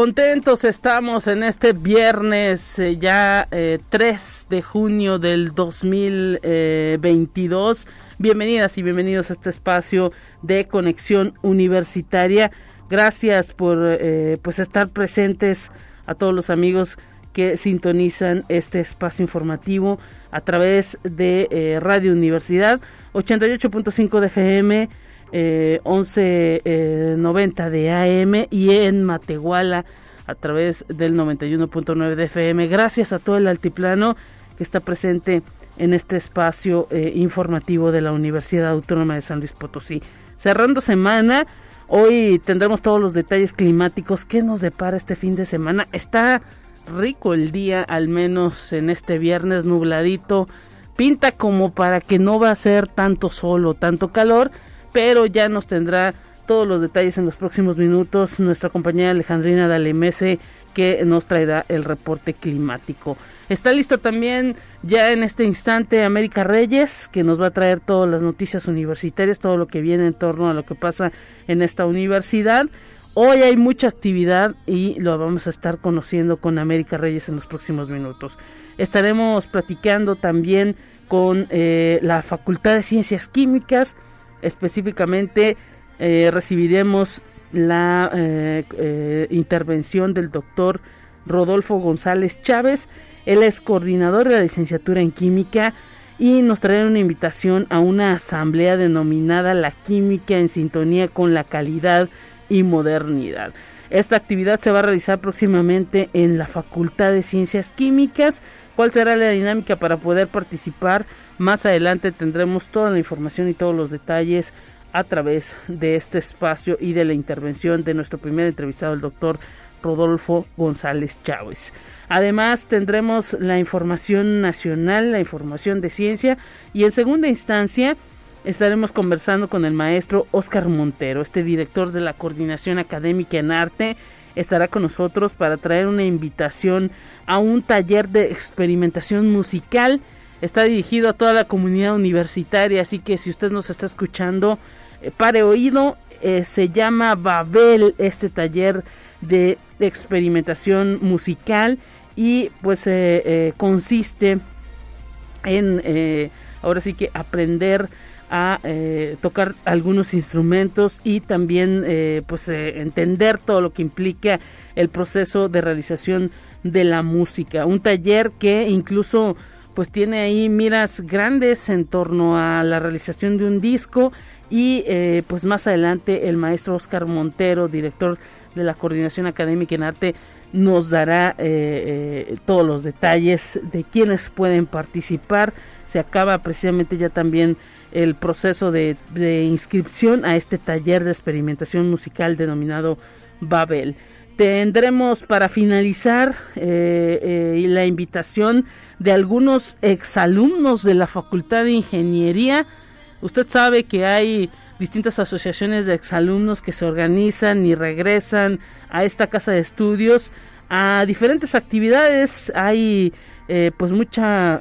Contentos estamos en este viernes eh, ya 3 eh, de junio del 2022. Bienvenidas y bienvenidos a este espacio de conexión universitaria. Gracias por eh, pues estar presentes a todos los amigos que sintonizan este espacio informativo a través de Radio Universidad 88.5 de FM eh, 1190 eh, de AM y en Matehuala a través del 91.9 de FM. Gracias a todo el altiplano que está presente en este espacio eh, informativo de la Universidad Autónoma de San Luis Potosí. Cerrando semana, hoy tendremos todos los detalles climáticos que nos depara este fin de semana. Está rico el día, al menos en este viernes nubladito. Pinta como para que no va a ser tanto sol o tanto calor pero ya nos tendrá todos los detalles en los próximos minutos nuestra compañera Alejandrina Dalemese que nos traerá el reporte climático. Está lista también ya en este instante América Reyes, que nos va a traer todas las noticias universitarias, todo lo que viene en torno a lo que pasa en esta universidad. Hoy hay mucha actividad y lo vamos a estar conociendo con América Reyes en los próximos minutos. Estaremos platicando también con eh, la Facultad de Ciencias Químicas, específicamente eh, recibiremos la eh, eh, intervención del doctor Rodolfo González Chávez. Él es coordinador de la licenciatura en química y nos trae una invitación a una asamblea denominada La Química en Sintonía con la Calidad y Modernidad. Esta actividad se va a realizar próximamente en la Facultad de Ciencias Químicas. ¿Cuál será la dinámica para poder participar? Más adelante tendremos toda la información y todos los detalles a través de este espacio y de la intervención de nuestro primer entrevistado, el doctor Rodolfo González Chávez. Además tendremos la información nacional, la información de ciencia y en segunda instancia estaremos conversando con el maestro Oscar Montero, este director de la Coordinación Académica en Arte. Estará con nosotros para traer una invitación a un taller de experimentación musical. Está dirigido a toda la comunidad universitaria, así que si usted nos está escuchando, eh, pare oído, eh, se llama Babel este taller de, experimentación musical y pues eh, consiste en ahora sí que aprender a tocar algunos instrumentos y también pues entender todo lo que implica el proceso de realización de la música. Un taller que incluso pues tiene ahí miras grandes en torno a la realización de un disco y eh, pues más adelante el maestro Oscar Montero, director de la Coordinación Académica en Arte, nos dará eh, eh, todos los detalles de quienes pueden participar. Se acaba precisamente ya también el proceso de, inscripción a este taller de experimentación musical denominado Babel. Tendremos para finalizar eh, la invitación de algunos exalumnos de la Facultad de Ingeniería. Usted sabe que hay distintas asociaciones de exalumnos que se organizan y regresan a esta casa de estudios a diferentes actividades. Hay eh, pues mucha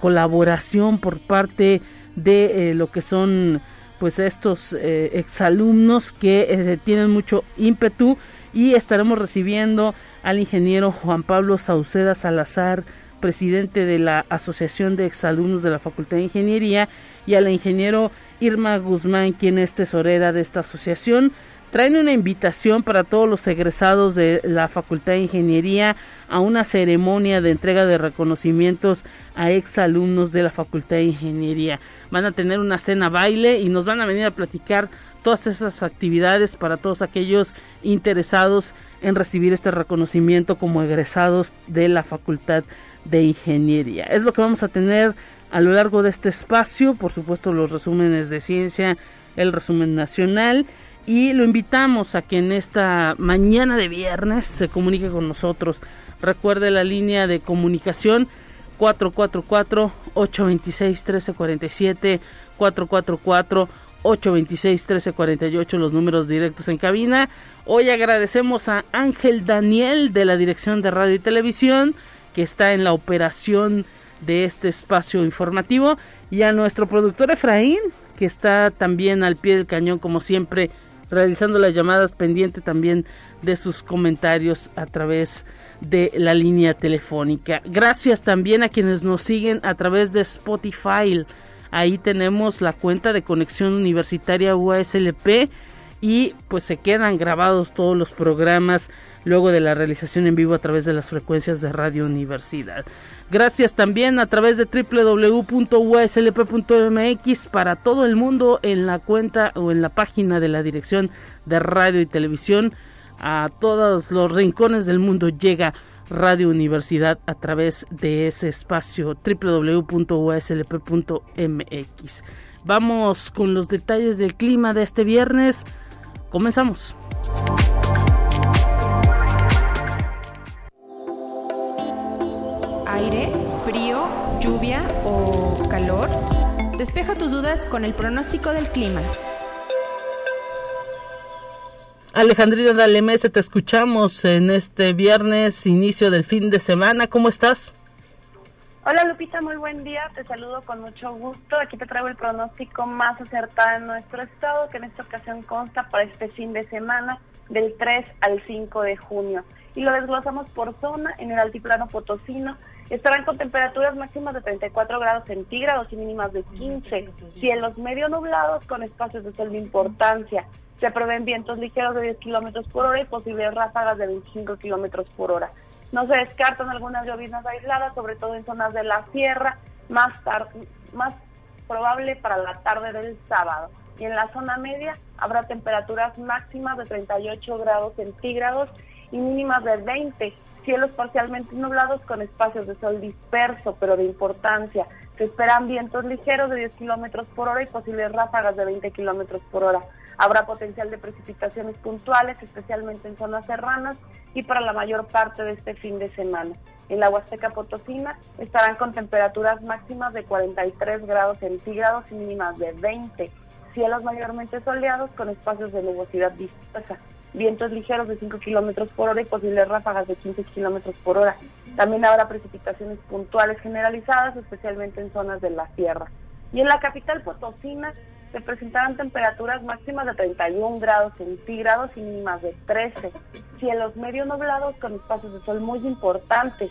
colaboración por parte de lo que son pues estos exalumnos que tienen mucho ímpetu y estaremos recibiendo al ingeniero Juan Pablo Sauceda Salazar, presidente de la Asociación de Exalumnos de la Facultad de Ingeniería, y al ingeniero Irma Guzmán, quien es tesorera de esta asociación. Traen una invitación para todos los egresados de la Facultad de Ingeniería a una ceremonia de entrega de reconocimientos a exalumnos de la Facultad de Ingeniería. Van a tener una cena baile y nos van a venir a platicar todas esas actividades para todos aquellos interesados en recibir este reconocimiento como egresados de la Facultad de Ingeniería. Es lo que vamos a tener a lo largo de este espacio, por supuesto los resúmenes de ciencia, el resumen nacional y lo invitamos a que en esta mañana de viernes se comunique con nosotros. Recuerde la línea de comunicación 444-826-1347, 444-826-1348, los números directos en cabina. Hoy agradecemos a Ángel Daniel de la Dirección de Radio y Televisión, que está en la operación de este espacio informativo, y a nuestro productor Efraín, que está también al pie del cañón, como siempre, realizando las llamadas pendiente también de sus comentarios a través de la línea telefónica. Gracias también a quienes nos siguen a través de Spotify. Ahí tenemos la cuenta de conexión universitaria UASLP y pues se quedan grabados todos los programas luego de la realización en vivo a través de las frecuencias de Radio Universidad. Gracias también a través de www.uslp.mx para todo el mundo en la cuenta o en la página de la Dirección de Radio y Televisión. A todos los rincones del mundo llega Radio Universidad a través de ese espacio www.uslp.mx. Vamos con los detalles del clima de este viernes. Comenzamos. aire, frío, lluvia o calor? Despeja tus dudas con el pronóstico del clima. Alejandrina Dalemese, te escuchamos en este viernes, inicio del fin de semana. ¿Cómo estás? Hola Lupita, muy buen día. Te saludo con mucho gusto. Aquí te traigo el pronóstico más acertado en nuestro estado, que en esta ocasión consta para este fin de semana del 3 al 5 de junio. Y lo desglosamos por zona en el altiplano potosino, Estarán con temperaturas máximas de 34 grados centígrados y mínimas de 15. Cielos medio nublados con espacios de sol de importancia. Se prevén vientos ligeros de 10 kilómetros por hora y posibles ráfagas de 25 kilómetros por hora. No se descartan algunas lloviznas aisladas, sobre todo en zonas de la sierra, más, más probable para la tarde del sábado. Y en la zona media habrá temperaturas máximas de 38 grados centígrados y mínimas de 20 cielos parcialmente nublados con espacios de sol disperso, pero de importancia. Se esperan vientos ligeros de 10 kilómetros por hora y posibles ráfagas de 20 kilómetros por hora. Habrá potencial de precipitaciones puntuales, especialmente en zonas serranas y para la mayor parte de este fin de semana. En la Huasteca Potosina estarán con temperaturas máximas de 43 grados centígrados y mínimas de 20. Cielos mayormente soleados con espacios de nubosidad dispersa vientos ligeros de 5 kilómetros por hora y posibles ráfagas de 15 kilómetros por hora. También habrá precipitaciones puntuales generalizadas, especialmente en zonas de la sierra. Y en la capital potosina se presentarán temperaturas máximas de 31 grados centígrados y mínimas de 13. Cielos medio nublados con espacios de sol muy importantes.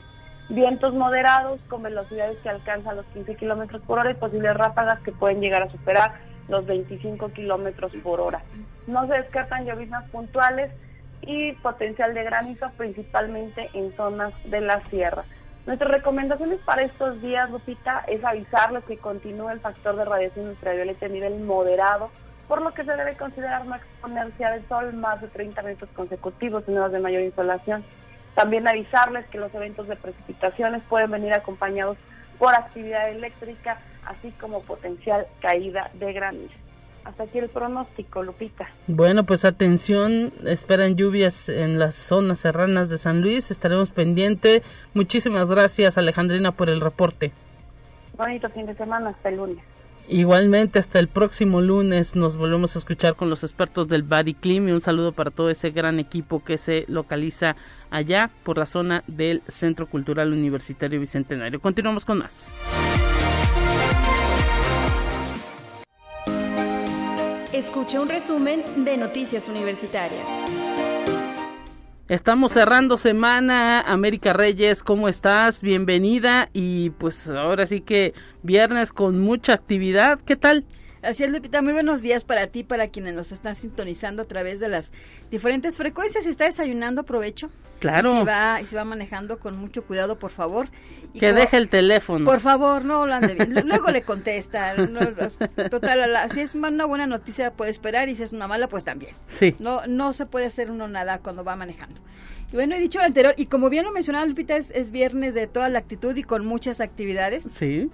Vientos moderados con velocidades que alcanzan los 15 kilómetros por hora y posibles ráfagas que pueden llegar a superar los 25 kilómetros por hora. No se descartan lloviznas puntuales y potencial de granizo principalmente en zonas de la sierra. Nuestras recomendaciones para estos días, Lupita, es avisarles que continúa el factor de radiación ultravioleta a nivel moderado, por lo que se debe considerar no exponerse al sol más de 30 minutos consecutivos en horas de mayor insolación. También avisarles que los eventos de precipitaciones pueden venir acompañados por actividad eléctrica, así como potencial caída de granizo. Hasta aquí el pronóstico, Lupita. Bueno, pues atención, esperan lluvias en las zonas serranas de San Luis, estaremos pendiente. Muchísimas gracias, Alejandrina, por el reporte. Bonito fin de semana, hasta el lunes. Igualmente, hasta el próximo lunes nos volvemos a escuchar con los expertos del Body Clim y un saludo para todo ese gran equipo que se localiza allá por la zona del Centro Cultural Universitario Bicentenario. Continuamos con más. Escucha un resumen de Noticias Universitarias. Estamos cerrando semana. América Reyes, ¿cómo estás? Bienvenida. Y pues ahora sí que viernes con mucha actividad. ¿Qué tal? Así es, Lupita, muy buenos días para ti, para quienes nos están sintonizando a través de las diferentes frecuencias. Si está desayunando, aprovecho. Claro. Y si va, y si va manejando con mucho cuidado, por favor. que deje el teléfono. Por favor, no lo ande bien. Luego le contesta. total, si es una buena noticia puede esperar y si es una mala, pues también. Sí. No, no se puede hacer uno nada cuando va manejando. Y bueno, he dicho anterior, y como bien lo mencionaba Lupita, es, es viernes de toda la actitud y con muchas actividades. Sí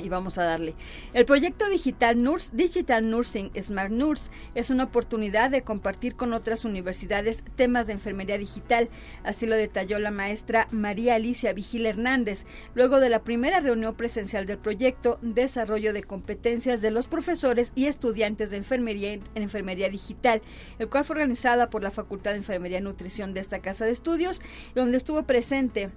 y vamos a darle. El proyecto digital Nurse, Digital Nursing Smart Nurse es una oportunidad de compartir con otras universidades temas de enfermería digital. Así lo detalló la maestra María Alicia Vigil Hernández, luego de la primera reunión presencial del proyecto Desarrollo de competencias de los profesores y estudiantes de enfermería en enfermería digital, el cual fue organizada por la Facultad de Enfermería y Nutrición de esta casa de estudios, donde estuvo presente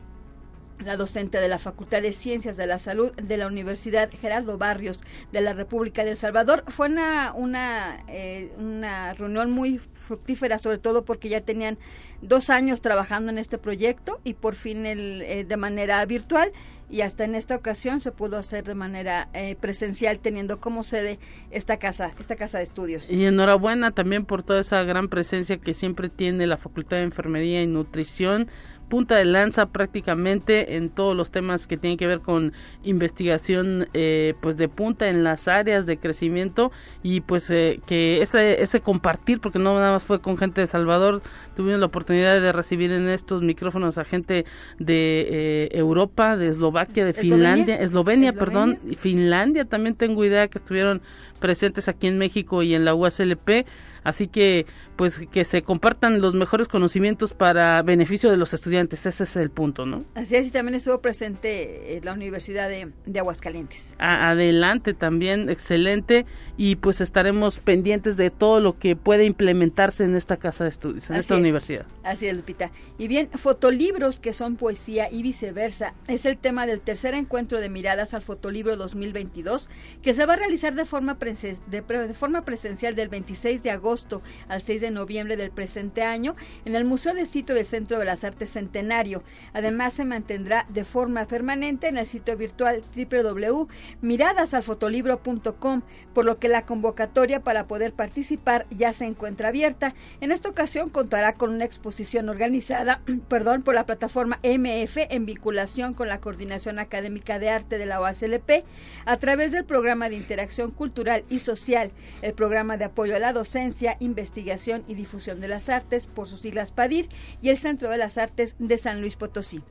la docente de la Facultad de Ciencias de la Salud de la Universidad Gerardo Barrios de la República de El Salvador. Fue una, una, eh, una reunión muy fructífera, sobre todo porque ya tenían dos años trabajando en este proyecto y por fin el, eh, de manera virtual y hasta en esta ocasión se pudo hacer de manera eh, presencial teniendo como sede esta casa, esta casa de estudios. Y enhorabuena también por toda esa gran presencia que siempre tiene la Facultad de Enfermería y Nutrición punta de lanza prácticamente en todos los temas que tienen que ver con investigación eh, pues de punta en las áreas de crecimiento y pues eh, que ese, compartir porque no nada más fue con gente de Salvador tuvimos la oportunidad de recibir en estos micrófonos a gente de eh, Europa de Eslovaquia de Finlandia Eslovenia, perdón Finlandia también tengo idea que estuvieron presentes aquí en México y en la USLP Así que, pues, que se compartan los mejores conocimientos para beneficio de los estudiantes. Ese es el punto, ¿no? Así es, y también estuvo presente eh, la Universidad de, Aguascalientes. adelante también, excelente. Y pues estaremos pendientes de todo lo que puede implementarse en esta casa de estudios, en esta universidad. Así es, Lupita. Y bien, fotolibros que son poesía y viceversa es el tema del tercer encuentro de miradas al fotolibro 2022 que se va a realizar de forma, de forma presencial del 26 de agosto al 6 de noviembre del presente año en el Museo de Sitio del Centro de las Artes Centenario. Además, se mantendrá de forma permanente en el sitio virtual www.miradasalfotolibro.com, por lo que la convocatoria para poder participar ya se encuentra abierta. En esta ocasión contará con una exposición organizada perdón, por la plataforma MF en vinculación con la Coordinación Académica de Arte de la OASLP a través del programa de interacción cultural y social, el programa de apoyo a la docencia, Investigación y Difusión de las Artes, por sus siglas PADIR, y el Centro de las Artes de San Luis Potosí.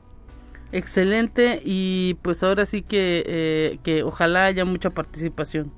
Excelente y pues ahora sí que, eh, que ojalá haya mucha participación.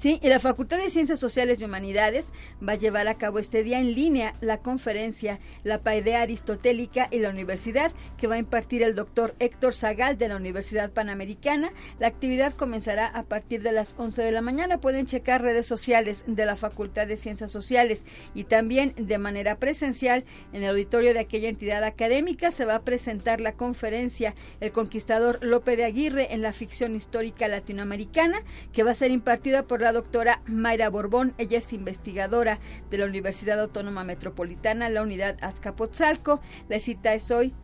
Sí, y la Facultad de Ciencias Sociales y Humanidades va a llevar a cabo este día en línea la conferencia La Paidea Aristotélica y la Universidad que va a impartir el doctor Héctor Zagal de la Universidad Panamericana. La actividad comenzará a partir de las 11 de la mañana. Pueden checar redes sociales de la Facultad de Ciencias Sociales y también de manera presencial en el auditorio de aquella entidad académica se va a presentar la conferencia El Conquistador Lope de Aguirre en la ficción histórica latinoamericana que va a ser impartida por la doctora Mayra Borbón. Ella es investigadora de la Universidad Autónoma Metropolitana, la unidad Azcapotzalco. La cita es hoy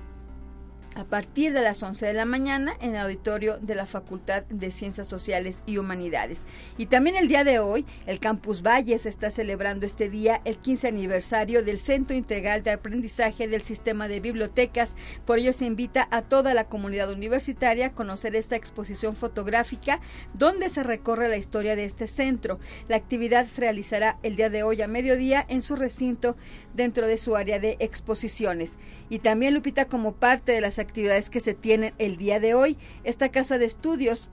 a partir de las 11 de la mañana en el auditorio de la Facultad de Ciencias Sociales y Humanidades. Y también el día de hoy, el Campus Valles está celebrando este día el 15 aniversario del Centro Integral de Aprendizaje del Sistema de Bibliotecas. Por ello se invita a toda la comunidad universitaria a conocer esta exposición fotográfica donde se recorre la historia de este centro. La actividad se realizará el día de hoy a mediodía en su recinto dentro de su área de exposiciones. Y también, Lupita, como parte de las actividades que se tienen el día de hoy, esta casa de estudios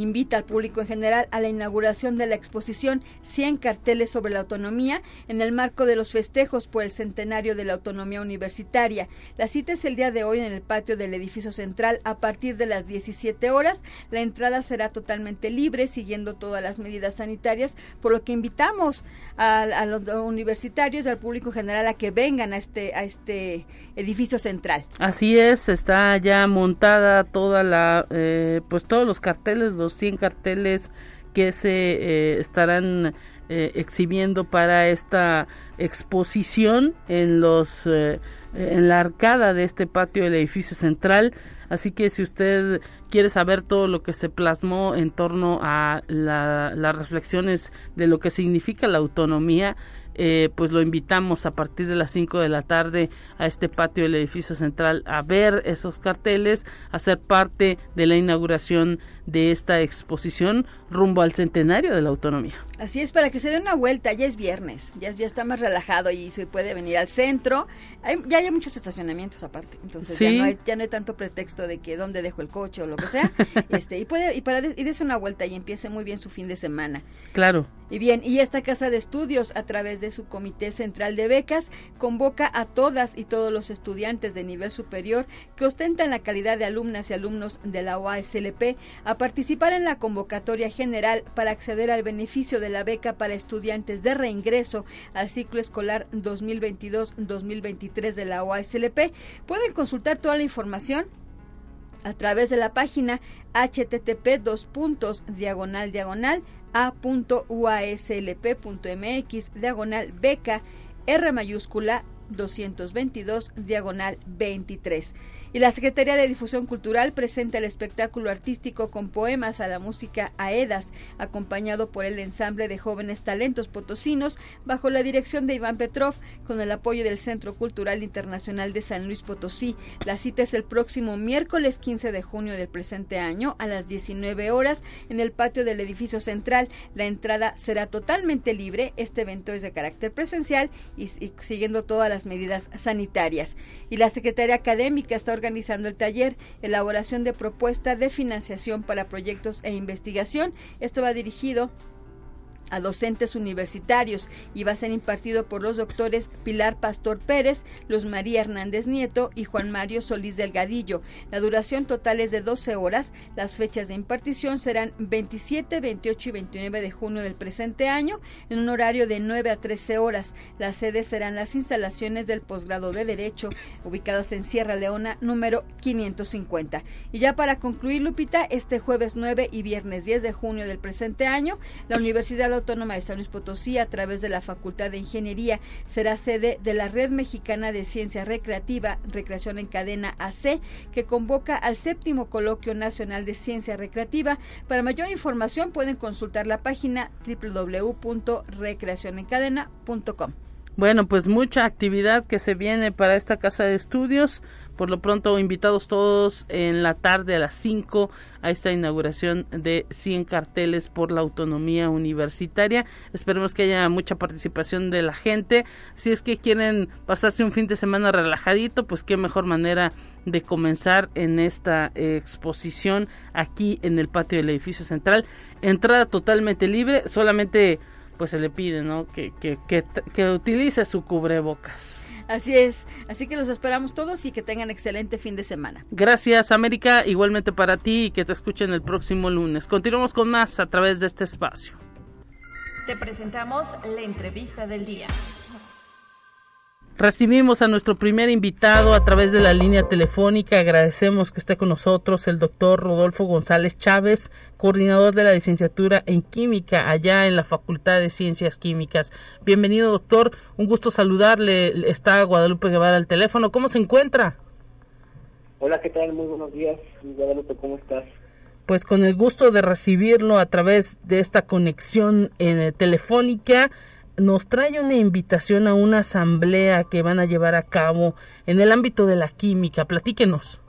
invita al público en general a la inauguración de la exposición 100 carteles sobre la autonomía en el marco de los festejos por el centenario de la autonomía universitaria. La cita es el día de hoy en el patio del edificio central a partir de las 17 horas. La entrada será totalmente libre siguiendo todas las medidas sanitarias, por lo que invitamos a, los universitarios y al público en general a que vengan a este, a este edificio central. Así es, está ya montada toda la, eh, pues todos los carteles, los 100 carteles que se eh, estarán eh, exhibiendo para esta exposición en los eh, en la arcada de este patio del edificio central. Así que si usted quiere saber todo lo que se plasmó en torno a las reflexiones de lo que significa la autonomía pues lo invitamos a partir de las 5 de la tarde a este patio del edificio central a ver esos carteles, a ser parte de la inauguración de esta exposición rumbo al centenario de la autonomía. Así es, para que se dé una vuelta, ya es viernes, ya, ya está más relajado y se puede venir al centro. ya hay muchos estacionamientos aparte, entonces ya, no hay, ya no hay tanto pretexto de que dónde dejo el coche o lo que sea. este Y puede y para y des una vuelta y empiece muy bien su fin de semana. Claro. Y bien, y esta casa de estudios, a través de su Comité Central de Becas, convoca a todas y todos los estudiantes de nivel superior que ostentan la calidad de alumnas y alumnos de la OASLP a participar en la convocatoria general para acceder al beneficio de la beca para estudiantes de reingreso al ciclo escolar 2022-2023 de la OASLP. Pueden consultar toda la información a través de la página http dos puntos diagonal diagonal a.uaslp.mx diagonal beca R mayúscula 222 diagonal 23. Y la Secretaría de Difusión Cultural presenta el espectáculo artístico con poemas a la música Aedas, acompañado por el ensamble de jóvenes talentos potosinos, bajo la dirección de Iván Petrov, con el apoyo del Centro Cultural Internacional de San Luis Potosí. La cita es el próximo miércoles 15 de junio del presente año a las 19 horas en el patio del edificio central. La entrada será totalmente libre. Este evento es de carácter presencial y, y siguiendo todas las medidas sanitarias. Y la Secretaría Académica está organizando el taller Elaboración de propuesta de financiación para proyectos e investigación. Esto va dirigido a docentes universitarios y va a ser impartido por los doctores Pilar Pastor Pérez, Luz María Hernández Nieto y Juan Mario Solís Delgadillo. La duración total es de 12 horas. Las fechas de impartición serán 27, 28 y 29 de junio del presente año en un horario de 9 a 13 horas. Las sedes serán las instalaciones del posgrado de Derecho ubicadas en Sierra Leona número 550. Y ya para concluir, Lupita, este jueves 9 y viernes 10 de junio del presente año, la Universidad Autónoma de San Luis Potosí, a través de la Facultad de Ingeniería, será sede de la Red Mexicana de Ciencia Recreativa, Recreación en Cadena AC, que convoca al séptimo Coloquio Nacional de Ciencia Recreativa. Para mayor información pueden consultar la página www.recreacionencadena.com. Bueno, pues mucha actividad que se viene para esta casa de estudios. Por lo pronto, invitados todos en la tarde a las 5 a esta inauguración de 100 carteles por la autonomía universitaria. Esperemos que haya mucha participación de la gente. Si es que quieren pasarse un fin de semana relajadito, pues qué mejor manera de comenzar en esta exposición aquí en el patio del edificio central. Entrada totalmente libre, solamente pues se le pide, ¿no? Que, que, que utilice su cubrebocas. Así es, así que los esperamos todos y que tengan excelente fin de semana. Gracias América, igualmente para ti y que te escuchen el próximo lunes. Continuamos con más a través de este espacio. Te presentamos la entrevista del día. Recibimos a nuestro primer invitado a través de la línea telefónica. Agradecemos que esté con nosotros el doctor Rodolfo González Chávez, coordinador de la licenciatura en química allá en la Facultad de Ciencias Químicas. Bienvenido, doctor. Un gusto saludarle. Está Guadalupe Guevara al teléfono. ¿Cómo se encuentra? Hola, ¿qué tal? Muy buenos días. Guadalupe, ¿cómo estás? Pues con el gusto de recibirlo a través de esta conexión eh, telefónica nos trae una invitación a una asamblea que van a llevar a cabo en el ámbito de la química. Platíquenos.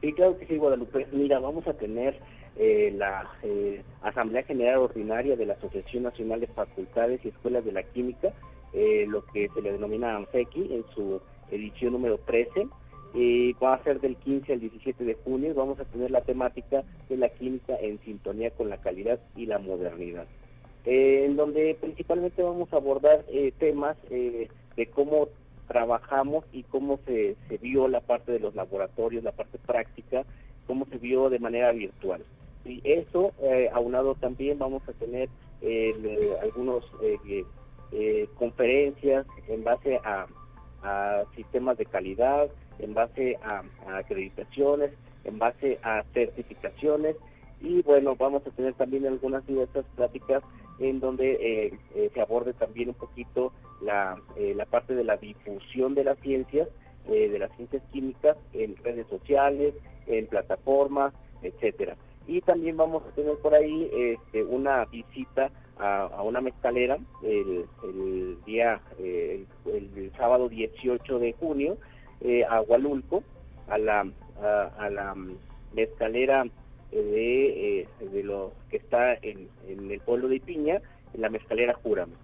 Sí, claro que sí, Guadalupe. Mira, vamos a tener eh, la eh, Asamblea General Ordinaria de la Asociación Nacional de Facultades y Escuelas de la Química, eh, lo que se le denomina ANFEQI, en su edición número 13. va a ser del 15 al 17 de junio. Vamos a tener la temática de la química en sintonía con la calidad y la modernidad. Eh, en donde principalmente vamos a abordar eh, temas eh, de cómo trabajamos y cómo se, vio la parte de los laboratorios, la parte práctica, cómo se vio de manera virtual. Y eso, aunado también vamos a tener algunos conferencias en base a, sistemas de calidad, en base a acreditaciones, en base a certificaciones y bueno, vamos a tener también algunas diversas pláticas en donde eh, eh, se aborde también un poquito la, eh, la parte de la difusión de las ciencias, de las ciencias químicas en redes sociales, en plataformas, etcétera. Y también vamos a tener por ahí este, una visita a, una mezcalera el, día, el, sábado 18 de junio, a Hualulco, a la, a, la mezcalera de, de lo que está en, el pueblo de Ipiña, en la mezcalera Júrame.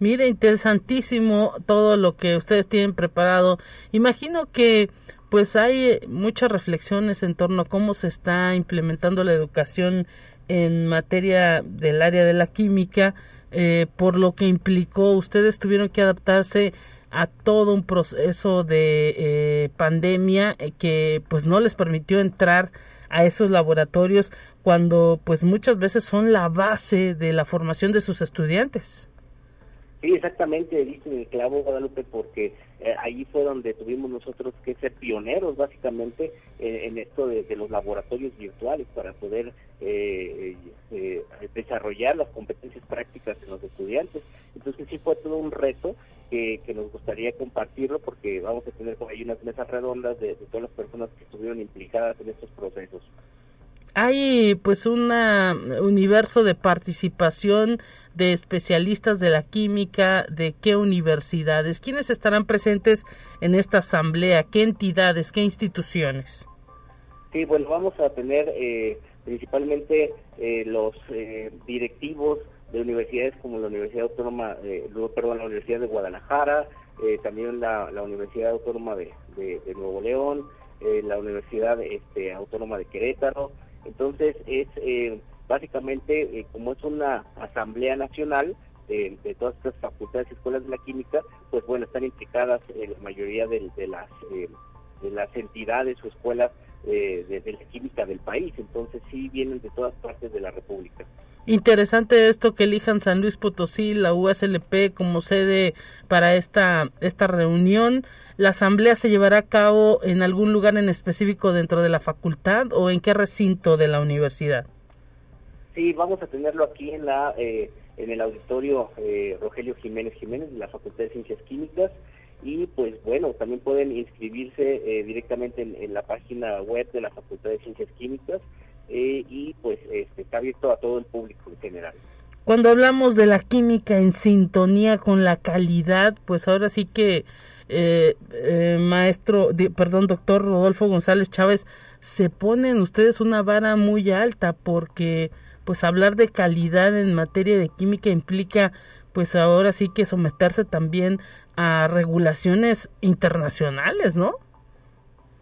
Mire, interesantísimo todo lo que ustedes tienen preparado. Imagino que pues hay muchas reflexiones en torno a cómo se está implementando la educación en materia del área de la química, eh, por lo que implicó ustedes tuvieron que adaptarse a todo un proceso de eh, pandemia eh, que pues no les permitió entrar a esos laboratorios cuando pues muchas veces son la base de la formación de sus estudiantes. Sí, exactamente, dice el clavo Guadalupe, porque eh, ahí fue donde tuvimos nosotros que ser pioneros básicamente en esto de, los laboratorios virtuales para poder eh, eh, desarrollar las competencias prácticas de los estudiantes. Entonces sí fue todo un reto que, nos gustaría compartirlo porque vamos a tener por ahí unas mesas redondas de todas las personas que estuvieron implicadas en estos procesos hay pues un universo de participación de especialistas de la química, de qué universidades, quiénes estarán presentes en esta asamblea, qué entidades, qué instituciones. Sí, bueno, vamos a tener eh, principalmente eh, los eh, directivos de universidades como la Universidad Autónoma, perdón, la Universidad de Guadalajara, también la, Universidad Autónoma de, Nuevo León, la Universidad este, Autónoma de Querétaro, entonces es eh, básicamente, eh, como es una asamblea nacional de, todas estas facultades y escuelas de la química, pues bueno, están implicadas en la mayoría de, las, eh, de las entidades o escuelas de, la química del país. Entonces sí vienen de todas partes de la República. Interesante esto que elijan San Luis Potosí, la USLP como sede para esta, esta reunión. ¿La asamblea se llevará a cabo en algún lugar en específico dentro de la facultad o en qué recinto de la universidad? Sí, vamos a tenerlo aquí en la eh, en el auditorio eh, Rogelio Jiménez Jiménez de la Facultad de Ciencias Químicas y pues bueno, también pueden inscribirse eh, directamente en, la página web de la Facultad de Ciencias Químicas y pues este, está abierto a todo el público en general. Cuando hablamos de la química en sintonía con la calidad, pues ahora sí que eh, eh, maestro, perdón, doctor Rodolfo González Chávez, se ponen ustedes una vara muy alta porque pues hablar de calidad en materia de química implica pues ahora sí que someterse también a regulaciones internacionales, ¿no?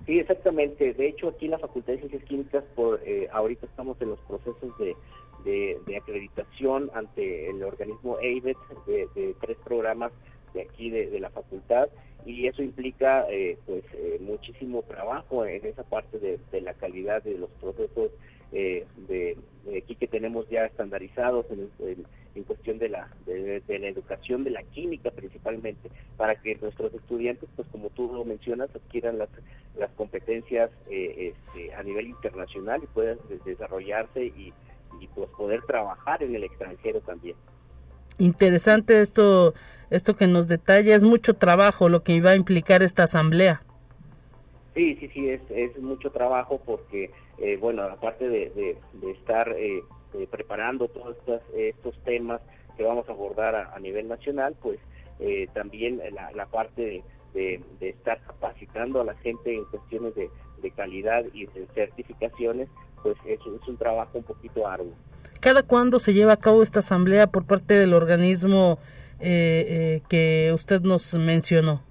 Sí, exactamente. De hecho, aquí en la Facultad de Ciencias Químicas, por eh, ahorita estamos en los procesos de, de, acreditación ante el organismo AIVET de, tres programas de aquí de, la facultad y eso implica eh, pues eh, muchísimo trabajo en esa parte de, la calidad de los procesos eh, de, aquí que tenemos ya estandarizados en, cuestión de la de, la educación de la química principalmente para que nuestros estudiantes pues como tú lo mencionas adquieran las las competencias este, a nivel internacional y puedan desarrollarse y, y pues poder trabajar en el extranjero también. Interesante esto esto que nos detalla es mucho trabajo lo que iba a implicar esta asamblea. Sí, sí, sí, es, es mucho trabajo porque, eh, bueno, aparte de, de, estar eh, eh, preparando todos estos, estos temas que vamos a abordar a, nivel nacional, pues también la, la parte de, de, estar capacitando a la gente en cuestiones de, calidad y de certificaciones, pues es, es un trabajo un poquito arduo. ¿Cada cuándo se lleva a cabo esta asamblea por parte del organismo eh, eh, que usted nos mencionó.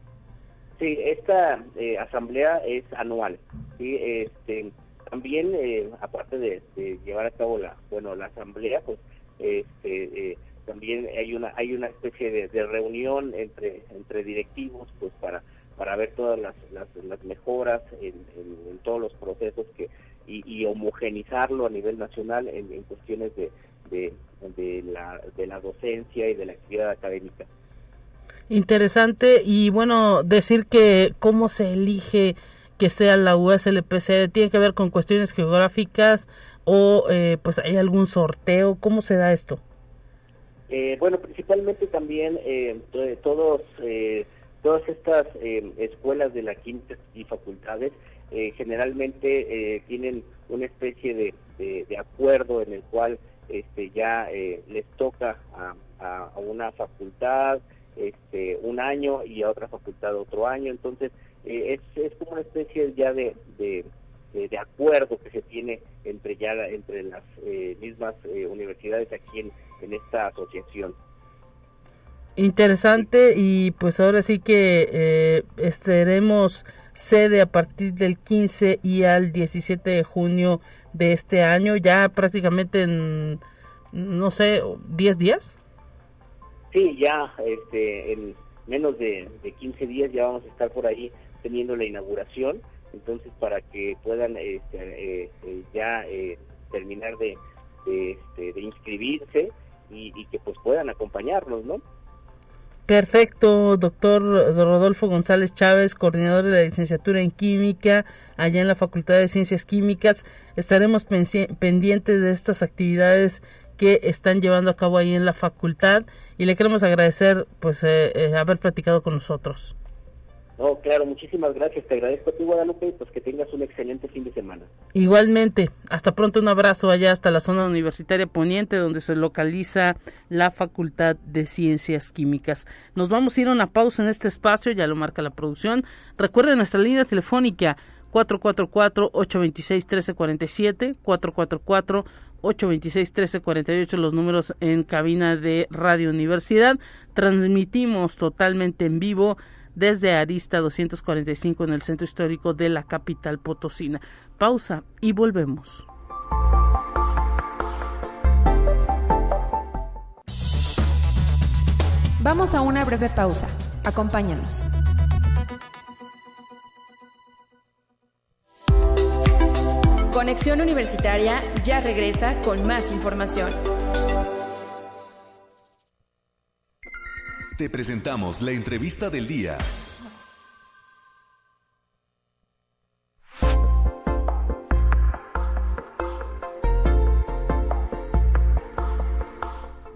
Sí, esta eh, asamblea es anual. ¿sí? Este, también, aparte de, llevar a cabo la, bueno, la asamblea, pues este, también hay una hay una especie de, reunión entre entre directivos, pues para para ver todas las, las, mejoras en, todos los procesos que y, homogenizarlo a nivel nacional en, en cuestiones de, de, de, la, de la docencia y de la actividad académica. Interesante y bueno, decir que cómo se elige que sea la USLPC tiene que ver con cuestiones geográficas o eh, pues hay algún sorteo, ¿cómo se da esto? Eh, bueno, principalmente también eh, todos todas estas escuelas de la quinta y facultades generalmente tienen una especie de, de acuerdo en el cual este, ya eh, les toca a, una facultad este, un año y a otra facultad otro año, entonces eh, es, es, como una especie ya de, de, acuerdo que se tiene entre ya entre las mismas universidades aquí en, en esta asociación. Interesante y pues ahora sí que eh, estaremos sede a partir del 15 y al 17 de junio de este año, ya prácticamente en, no sé, 10 días. Sí, ya este, en menos de, de 15 días ya vamos a estar por ahí teniendo la inauguración, entonces para que puedan este, eh, eh, ya terminar de, de, este, de inscribirse y, y que pues puedan acompañarnos, ¿no? Perfecto, doctor Rodolfo González Chávez, coordinador de la licenciatura en química, allá en la Facultad de Ciencias Químicas. Estaremos pendientes de estas actividades que están llevando a cabo ahí en la facultad y le queremos agradecer pues eh, eh, haber platicado con nosotros. No, claro, muchísimas gracias. Te agradezco a ti, Guadalupe, pues que tengas un excelente fin de semana. Igualmente, hasta pronto, un abrazo allá hasta la zona universitaria poniente, donde se localiza la Facultad de Ciencias Químicas. Nos vamos a ir a una pausa en este espacio, ya lo marca la producción. Recuerden nuestra línea telefónica 444-826-1347, 444 826-1348, los números en cabina de Radio Universidad. Transmitimos totalmente en vivo desde Arista 245 en el centro histórico de la capital potosina. Pausa y volvemos. Vamos a una breve pausa. Acompáñanos. Conexión Universitaria ya regresa con más información. Te presentamos la entrevista del día.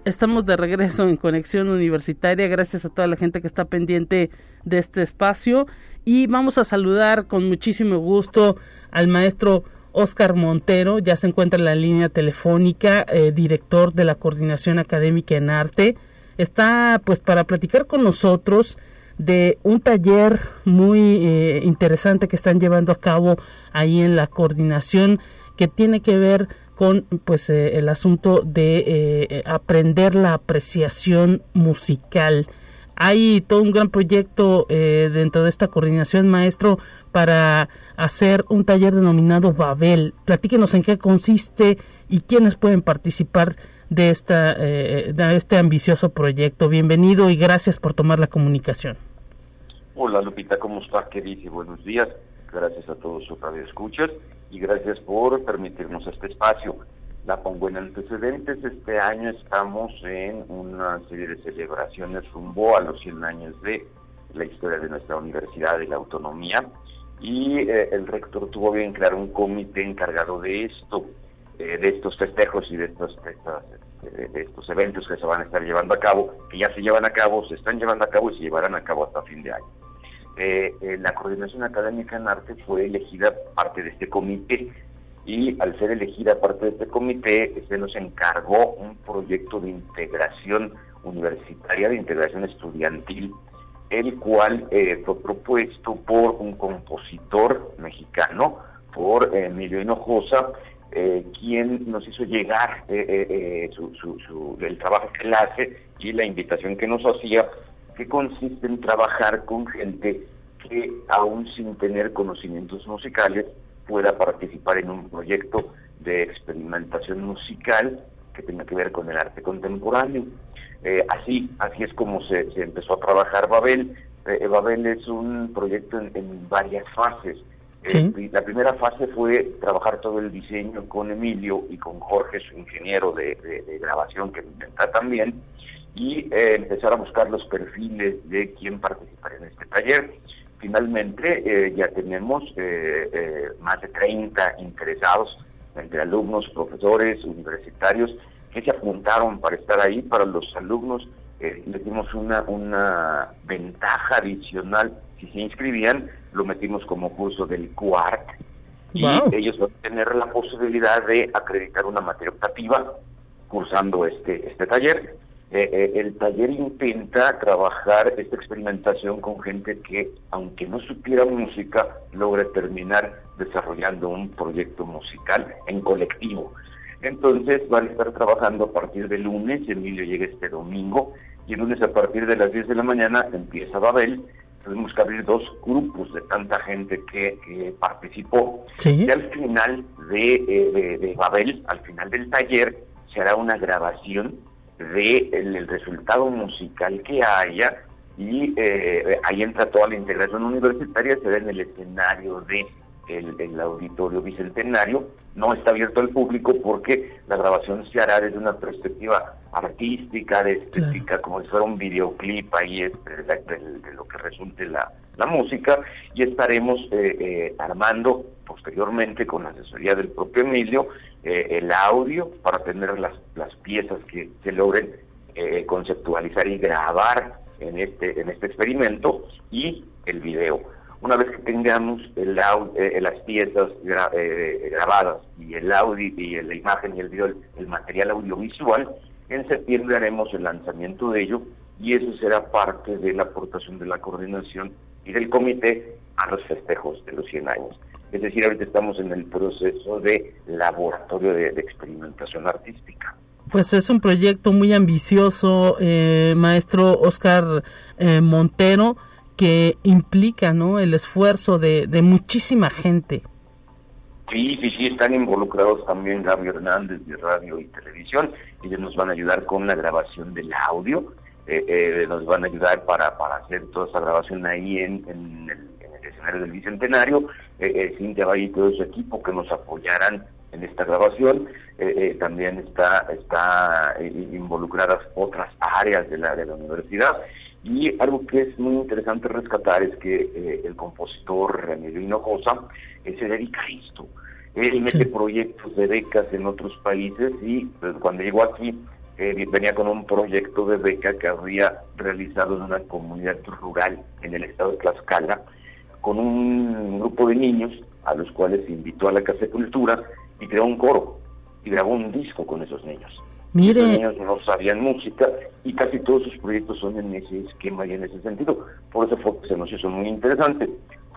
Estamos de regreso en Conexión Universitaria, gracias a toda la gente que está pendiente de este espacio. Y vamos a saludar con muchísimo gusto al maestro Oscar Montero, ya se encuentra en la línea telefónica, eh, director de la Coordinación Académica en Arte está pues para platicar con nosotros de un taller muy eh, interesante que están llevando a cabo ahí en la coordinación que tiene que ver con pues eh, el asunto de eh, aprender la apreciación musical. Hay todo un gran proyecto dentro de esta coordinación maestro para hacer un taller denominado Babel. Platíquenos en qué consiste y quiénes pueden participar de, esta, eh, de este ambicioso proyecto. Bienvenido y gracias por tomar la comunicación. Hola Lupita, ¿cómo está? ¿Qué dice? Buenos días. Gracias a todos sus escuchas y gracias por permitirnos este espacio. La pongo en antecedentes. Este año estamos en una serie de celebraciones rumbo a los 100 años de la historia de nuestra universidad y la autonomía. Y eh, el rector tuvo bien crear un comité encargado de esto. Eh, de estos festejos y de estos, de estos eventos que se van a estar llevando a cabo, que ya se llevan a cabo, se están llevando a cabo y se llevarán a cabo hasta fin de año. Eh, eh, la coordinación académica en arte fue elegida parte de este comité y al ser elegida parte de este comité se nos encargó un proyecto de integración universitaria, de integración estudiantil, el cual fue propuesto por un compositor mexicano, por Emilio Hinojosa, eh, quien nos hizo llegar eh, eh, su, el trabajo que él hace y la invitación que nos hacía, que consiste en trabajar con gente que aún sin tener conocimientos musicales pueda participar en un proyecto de experimentación musical que tenga que ver con el arte contemporáneo. así, así es como se, empezó a trabajar Babel. Babel es un proyecto en varias fases. Eh, la primera fase fue trabajar todo el diseño con Emilio y con Jorge, su ingeniero de, grabación, que intenta también, y eh, empezar a buscar los perfiles de quién participaría en este taller. Finalmente eh, ya tenemos más de 30 interesados entre alumnos, profesores, universitarios, que se apuntaron para estar ahí. Para los alumnos les dimos una, una ventaja adicional si se inscribían lo metimos como curso del CUART y ellos van a tener la posibilidad de acreditar una materia optativa cursando este, este taller. eh, eh, el taller intenta trabajar esta experimentación con gente que, aunque no supiera música, logre terminar desarrollando un proyecto musical en colectivo. Entonces van a estar trabajando a partir del lunes, Emilio llega este domingo, y el lunes a partir de las 10 de la mañana empieza Babel. Tuvimos que abrir dos grupos de tanta gente que, participó. Y al final eh, de, de Babel, al final del taller, se hará una grabación de el, resultado musical que haya y eh, ahí entra toda la integración universitaria, se ve en el escenario de el, auditorio bicentenario, no está abierto al público porque la grabación se hará desde una perspectiva artística, de estética, como si fuera un videoclip ahí este, de, lo que resulte la, la música y estaremos eh, eh, armando posteriormente con la asesoría del propio Emilio eh, el audio para tener las, las piezas que se logren eh, conceptualizar y grabar en este, en este experimento y el video. Una vez que tengamos el eh, las piezas grabadas y el audio y la imagen y el video, el material audiovisual, en septiembre haremos el lanzamiento de ello y eso será parte de la aportación de la coordinación y del comité a los festejos de los 100 años. Es decir, ahorita estamos en el proceso de laboratorio de, experimentación artística. Pues es un proyecto muy ambicioso, eh, maestro Oscar eh, Montero, que implica ¿no? el esfuerzo de, muchísima gente. Sí, sí, sí, están involucrados también Gabriel Hernández de Radio y Televisión. Ellos nos van a ayudar con la grabación del audio, eh, nos van a ayudar para, para hacer toda esa grabación ahí en, el del Bicentenario, eh, eh, Cintia Valle y todo su equipo que nos apoyarán en esta grabación. Eh, eh, también está, está involucradas otras áreas de la, de la universidad. Y algo que es muy interesante rescatar es que el compositor Remigio Hinojosa se dedica a esto. Él mete proyectos de becas en otros países y pues, cuando llegó aquí venía con un proyecto de beca que había realizado en una comunidad rural en el estado de Tlaxcala con un grupo de niños a los cuales invitó a la Casa de Cultura y creó un coro y grabó un disco con esos niños. Mire. Los niños no sabían música y casi todos sus proyectos son en ese esquema y en ese sentido. Por eso fue que se nos hizo muy interesante,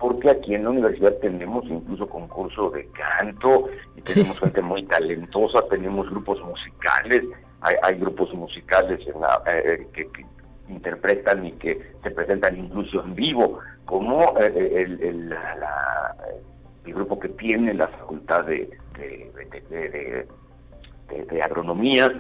porque aquí en la universidad tenemos incluso concurso de canto y tenemos gente muy talentosa, tenemos grupos musicales, hay, grupos musicales en la, eh, que interpretan y que se presentan incluso en vivo, como eh, eh, el, el, el, grupo que tiene la facultad de, de, de, agronomía,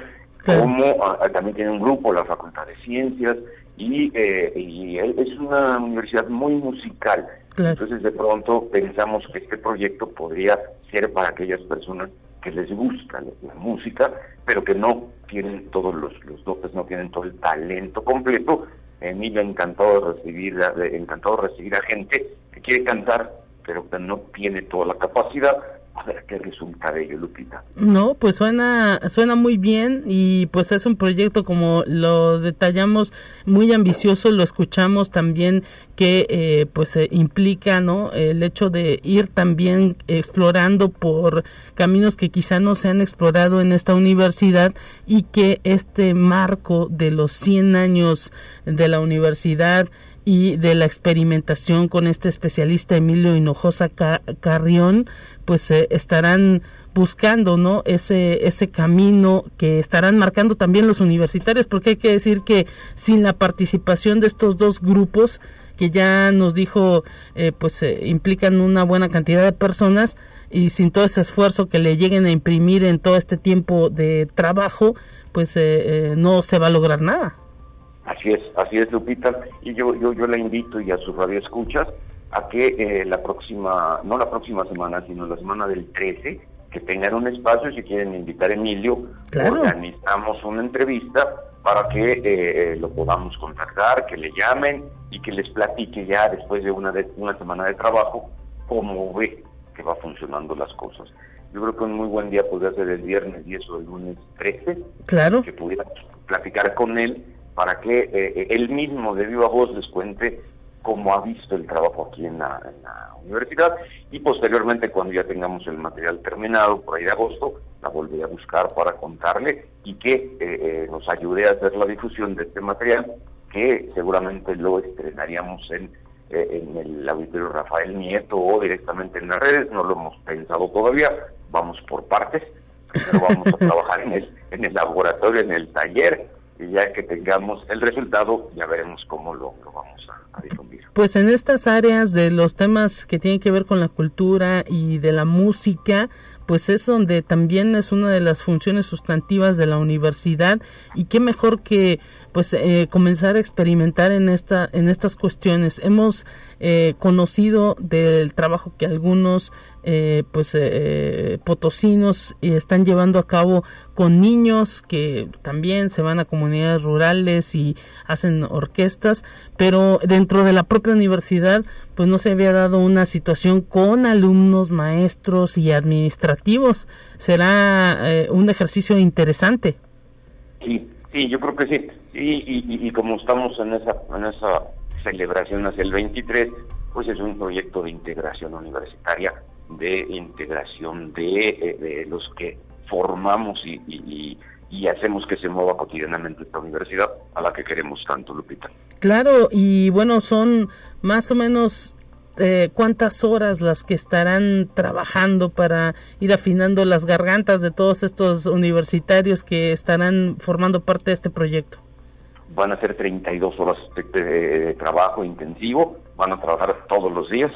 como ah, también tiene un grupo la facultad de ciencias, y, eh, y es una universidad muy musical. Entonces de pronto pensamos que este proyecto podría ser para aquellas personas que les gusta la música, pero que no tienen todos los, los dotes, no tienen todo el talento completo. Emilio encantado de recibir, encantado de recibir a gente que quiere cantar, pero que no tiene toda la capacidad a ver qué resulta de ello, Lupita. No, pues suena, suena muy bien y pues es un proyecto como lo detallamos muy ambicioso, lo escuchamos también que eh, pues implica, ¿no? El hecho de ir también explorando por caminos que quizá no se han explorado en esta universidad y que este marco de los 100 años de la universidad y de la experimentación con este especialista Emilio Hinojosa Carrión, pues eh, estarán buscando no ese ese camino que estarán marcando también los universitarios porque hay que decir que sin la participación de estos dos grupos que ya nos dijo eh, pues eh, implican una buena cantidad de personas y sin todo ese esfuerzo que le lleguen a imprimir en todo este tiempo de trabajo pues no se va a lograr nada Así es, así es, Lupita. Y yo, yo, yo la invito y a sus radioescuchas a que eh, la próxima, no la próxima semana, sino la semana del 13, que tengan un espacio, si quieren invitar a Emilio, organizamos una entrevista para que eh, eh, lo podamos contactar, que le llamen y que les platique ya después de una, de, una semana de trabajo cómo ve que va funcionando las cosas. Yo creo que un muy buen día podría ser el viernes 10 o el lunes 13, claro. que pudiéramos platicar con él para que eh, eh, él mismo de viva voz les cuente cómo ha visto el trabajo aquí en la, universidad. Y posteriormente cuando ya tengamos el material terminado por ahí de agosto la volveré a buscar para contarle y que nos ayude a hacer la difusión de este material que seguramente lo estrenaríamos en, en el auditorio Rafael Nieto o directamente en las redes, no lo hemos pensado todavía, vamos por partes, pero vamos a trabajar en el, en el laboratorio, en el taller, ya que tengamos el resultado, ya veremos cómo lo, vamos a, difundir. Pues en estas áreas de los temas que tienen que ver con la cultura y de la música, pues es donde también es una de las funciones sustantivas de la universidad y qué mejor que pues eh, comenzar a experimentar en esta en estas cuestiones hemos eh, conocido del trabajo que algunos eh, pues potosinos están llevando a cabo con niños que también se van a comunidades rurales y hacen orquestas pero dentro de la propia universidad pues no se había dado una situación con alumnos maestros y administrativos será un ejercicio interesante sí Sí, yo creo que sí. Y, y, como estamos en esa, en esa celebración hacia el 23, pues es un proyecto de integración universitaria, de integración de, eh, de los que formamos y, y, hacemos que se mueva cotidianamente esta universidad a la que queremos tanto, Lupita. Claro, y bueno, son más o menos eh, cuántas horas las que estarán trabajando para ir afinando las gargantas de todos estos universitarios que estarán formando parte de este proyecto. Van a ser 32 horas de, trabajo intensivo, van a trabajar todos los días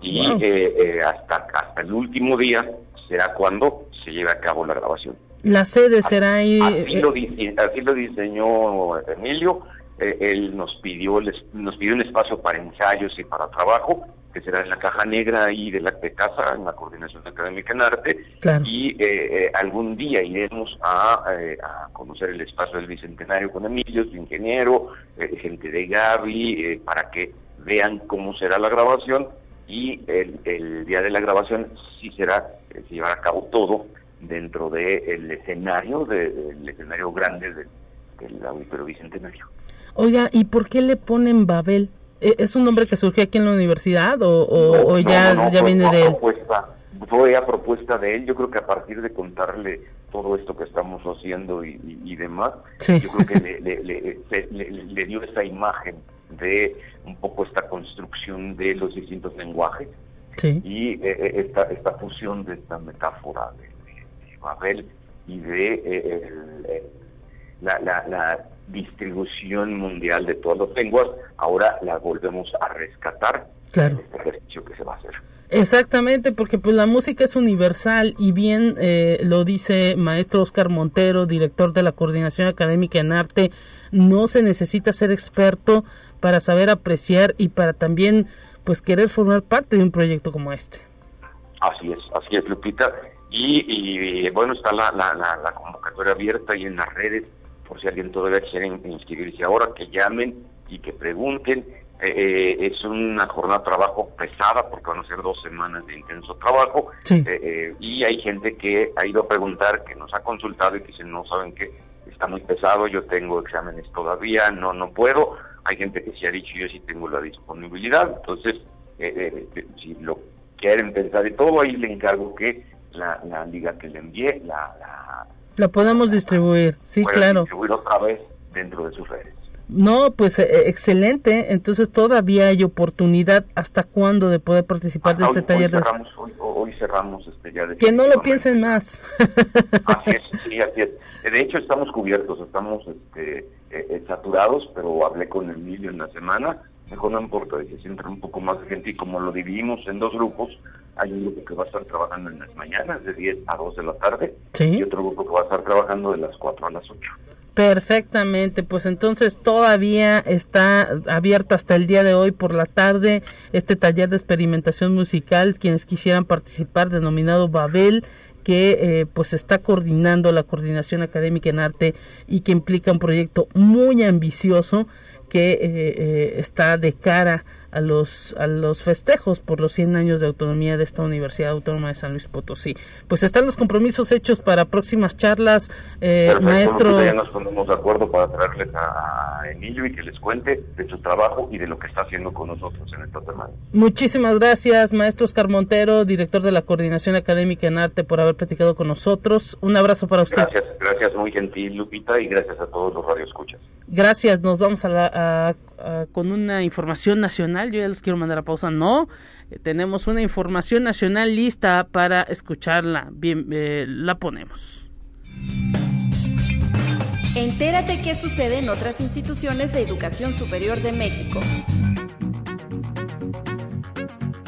y eh, eh, hasta, hasta el último día será cuando se lleve a cabo la grabación. La sede será ahí. Así, lo, así lo diseñó Emilio. él nos pidió, nos pidió un espacio para ensayos y para trabajo que será en la caja negra ahí de la de casa, en la coordinación académica en arte, y eh, eh, algún día iremos eh, a, conocer el espacio del Bicentenario con Emilio, su ingeniero, gente de Gaby, para que vean cómo será la grabación, y el, día de la grabación sí será, se llevará a cabo todo dentro del escenario, del escenario grande del, del Auditorio Bicentenario. Oiga, ¿y por qué le ponen Babel? ¿E-, ¿Es un nombre que surgió aquí en la universidad o, ya, ya viene de él? Propuesta, fue a propuesta de él. Yo creo que a partir de contarle todo esto que estamos haciendo y, demás, yo creo que le, dio esa imagen de un poco esta construcción de los distintos lenguajes y eh, eh, esta, esta fusión de esta metáfora de, Babel y de eh, la, la distribución mundial de todas las lenguas, ahora la volvemos a rescatar claro. este ejercicio que se va a hacer. Exactamente, porque pues la música es universal y bien eh, lo dice maestro Oscar Montero, director de la Coordinación Académica en Arte, no se necesita ser experto para saber apreciar y para también pues querer formar parte de un proyecto como este. Así es, así es Lupita. Y, bueno, está la, la, la convocatoria abierta y en las redes por si alguien todavía quiere inscribirse ahora, que llamen y que pregunten. Eh, eh, es una jornada de trabajo pesada porque van a ser dos semanas de intenso trabajo eh, y hay gente que ha ido a preguntar, que nos ha consultado y que dicen, no saben que está muy pesado, yo tengo exámenes todavía, no no puedo. Hay gente que sí ha dicho, yo sí tengo la disponibilidad. Entonces, si lo quieren pensar y todo, ahí le encargo que la, la liga que le envié, la la podemos distribuir, sí, claro. Distribuir otra vez dentro de sus redes. No, pues eh, excelente. Entonces todavía hay oportunidad. ¿Hasta cuándo de poder participar de este taller? Hoy cerramos, hoy, cerramos este ya. Que no lo piensen más. así es, sí, así es. De hecho estamos cubiertos, estamos este, eh, eh, saturados, pero hablé con Emilio en la semana. Mejor no importa, dice, si entra un poco más de gente y como lo dividimos en dos grupos, hay un grupo que va a estar trabajando en las mañanas de 10 a 2 de la tarde y otro grupo que va a estar trabajando de las 4 a las 8. Perfectamente, pues entonces todavía está abierto hasta el día de hoy por la tarde este taller de experimentación musical. Quienes quisieran participar, denominado Babel, que eh, pues está coordinando la coordinación académica en arte y que implica un proyecto muy ambicioso que eh, eh, está de cara a los, a los festejos por los 100 años de autonomía de esta Universidad Autónoma de San Luis Potosí. Pues están los compromisos hechos para próximas charlas, eh, maestro. Ya nos ponemos de acuerdo para traerles a Emilio y que les cuente de su trabajo y de lo que está haciendo con nosotros en esta semana. Muchísimas gracias, maestro Oscar Montero, director de la Coordinación Académica en Arte, por haber platicado con nosotros. Un abrazo para usted. Gracias, gracias, muy gentil, Lupita, y gracias a todos los radioescuchas. Gracias, nos vamos a, la, con una información nacional. Yo ya les quiero mandar a pausa. No, eh, tenemos una información nacional lista para escucharla. Bien, eh, la ponemos. Entérate qué sucede en otras instituciones de educación superior de México.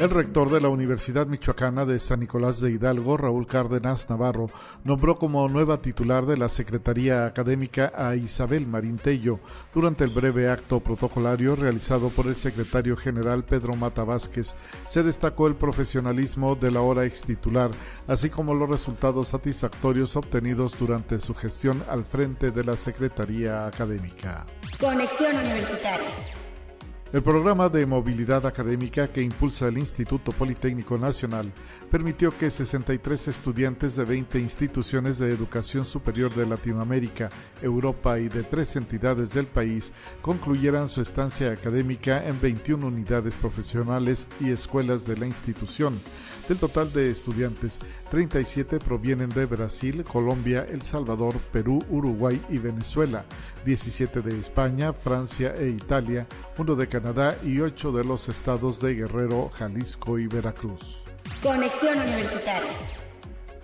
El rector de la Universidad Michoacana de San Nicolás de Hidalgo, Raúl Cárdenas Navarro, nombró como nueva titular de la Secretaría Académica a Isabel Marín Tello durante el breve acto protocolario realizado por el secretario general Pedro Mata Vázquez. Se destacó el profesionalismo de la hora ex titular, así como los resultados satisfactorios obtenidos durante su gestión al frente de la Secretaría Académica. Conexión Universitaria. El programa de movilidad académica que impulsa el Instituto Politécnico Nacional permitió que 63 estudiantes de 20 instituciones de educación superior de Latinoamérica, Europa y de tres entidades del país concluyeran su estancia académica en 21 unidades profesionales y escuelas de la institución. Del total de estudiantes, 37 provienen de Brasil, Colombia, El Salvador, Perú, Uruguay y Venezuela, 17 de España, Francia e Italia, uno de Canadá y ocho de los estados de Guerrero, Jalisco y Veracruz. Conexión Universitaria.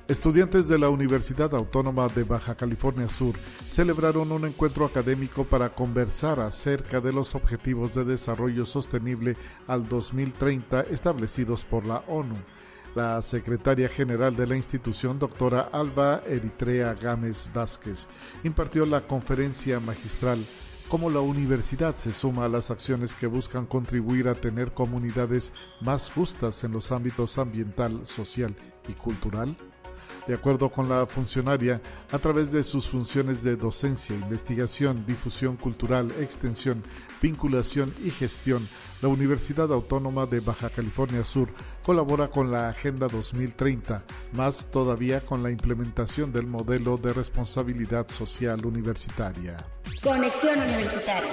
Estudiantes de la Universidad Autónoma de Baja California Sur celebraron un encuentro académico para conversar acerca de los objetivos de desarrollo sostenible al 2030 establecidos por la ONU. La secretaria general de la institución, doctora Alba Eritrea Gámez Vázquez, impartió la conferencia magistral cómo la universidad se suma a las acciones que buscan contribuir a tener comunidades más justas en los ámbitos ambiental, social y cultural. De acuerdo con la funcionaria, a través de sus funciones de docencia, investigación, difusión cultural, extensión, vinculación y gestión, la Universidad Autónoma de Baja California Sur colabora con la Agenda 2030, más todavía con la implementación del modelo de responsabilidad social universitaria. Conexión Universitaria.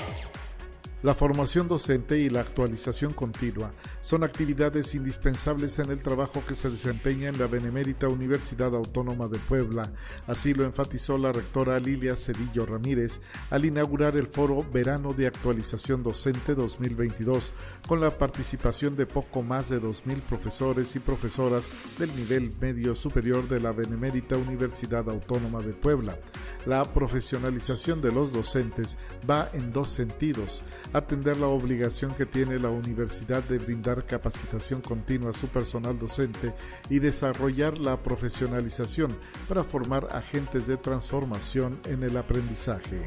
La formación docente y la actualización continua son actividades indispensables en el trabajo que se desempeña en la Benemérita Universidad Autónoma de Puebla. Así lo enfatizó la rectora Lilia Cedillo Ramírez al inaugurar el foro Verano de Actualización Docente 2022, con la participación de poco más de 2.000 profesores y profesoras del nivel medio superior de la Benemérita Universidad Autónoma de Puebla. La profesionalización de los docentes va en dos sentidos atender la obligación que tiene la universidad de brindar capacitación continua a su personal docente y desarrollar la profesionalización para formar agentes de transformación en el aprendizaje.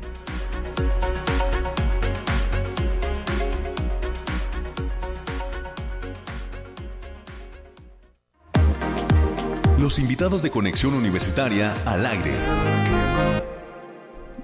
Los invitados de Conexión Universitaria al aire.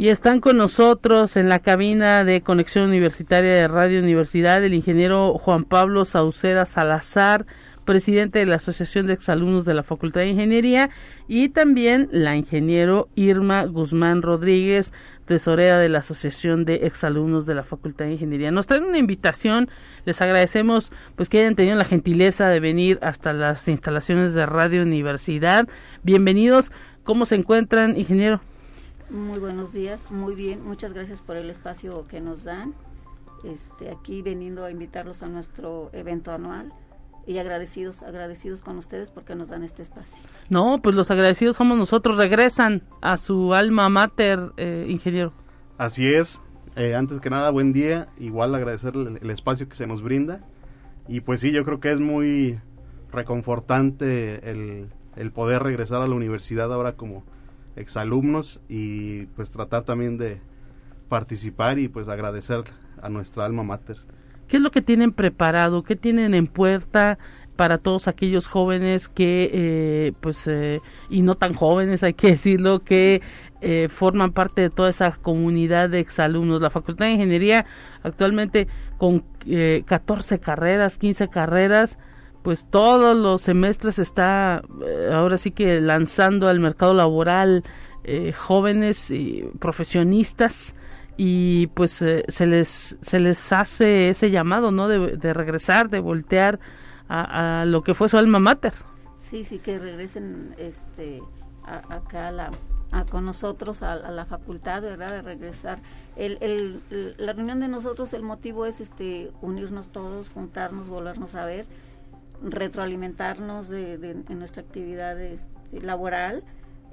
Y están con nosotros en la cabina de Conexión Universitaria de Radio Universidad el ingeniero Juan Pablo Sauceda Salazar, presidente de la Asociación de Exalumnos de la Facultad de Ingeniería, y también la ingeniero Irma Guzmán Rodríguez, tesorera de la Asociación de Exalumnos de la Facultad de Ingeniería. Nos traen una invitación, les agradecemos pues que hayan tenido la gentileza de venir hasta las instalaciones de Radio Universidad. Bienvenidos, ¿cómo se encuentran, ingeniero? Muy buenos días, muy bien, muchas gracias por el espacio que nos dan. Este, aquí veniendo a invitarlos a nuestro evento anual y agradecidos, agradecidos con ustedes porque nos dan este espacio. No, pues los agradecidos somos nosotros, regresan a su alma mater, eh, ingeniero. Así es, eh, antes que nada, buen día, igual agradecer el, espacio que se nos brinda y pues sí, yo creo que es muy reconfortante el, el poder regresar a la universidad ahora como exalumnos y pues tratar también de participar y pues agradecer a nuestra alma mater. ¿Qué es lo que tienen preparado? ¿Qué tienen en puerta para todos aquellos jóvenes que, eh, pues, eh, y no tan jóvenes, hay que decirlo, que eh, forman parte de toda esa comunidad de exalumnos. La Facultad de Ingeniería actualmente con 14 carreras, 15 carreras, pues todos los semestres está ahora sí que lanzando al mercado laboral jóvenes y profesionistas y pues se les se les hace ese llamado no de, regresar de voltear a, lo que fue su alma mater. Sí, sí, que regresen este, acá a la, con nosotros a, la facultad, ¿verdad? De regresar. El, el, la reunión de nosotros, el motivo es este unirnos todos, juntarnos, volvernos a ver, retroalimentarnos de, en nuestra actividad este, laboral,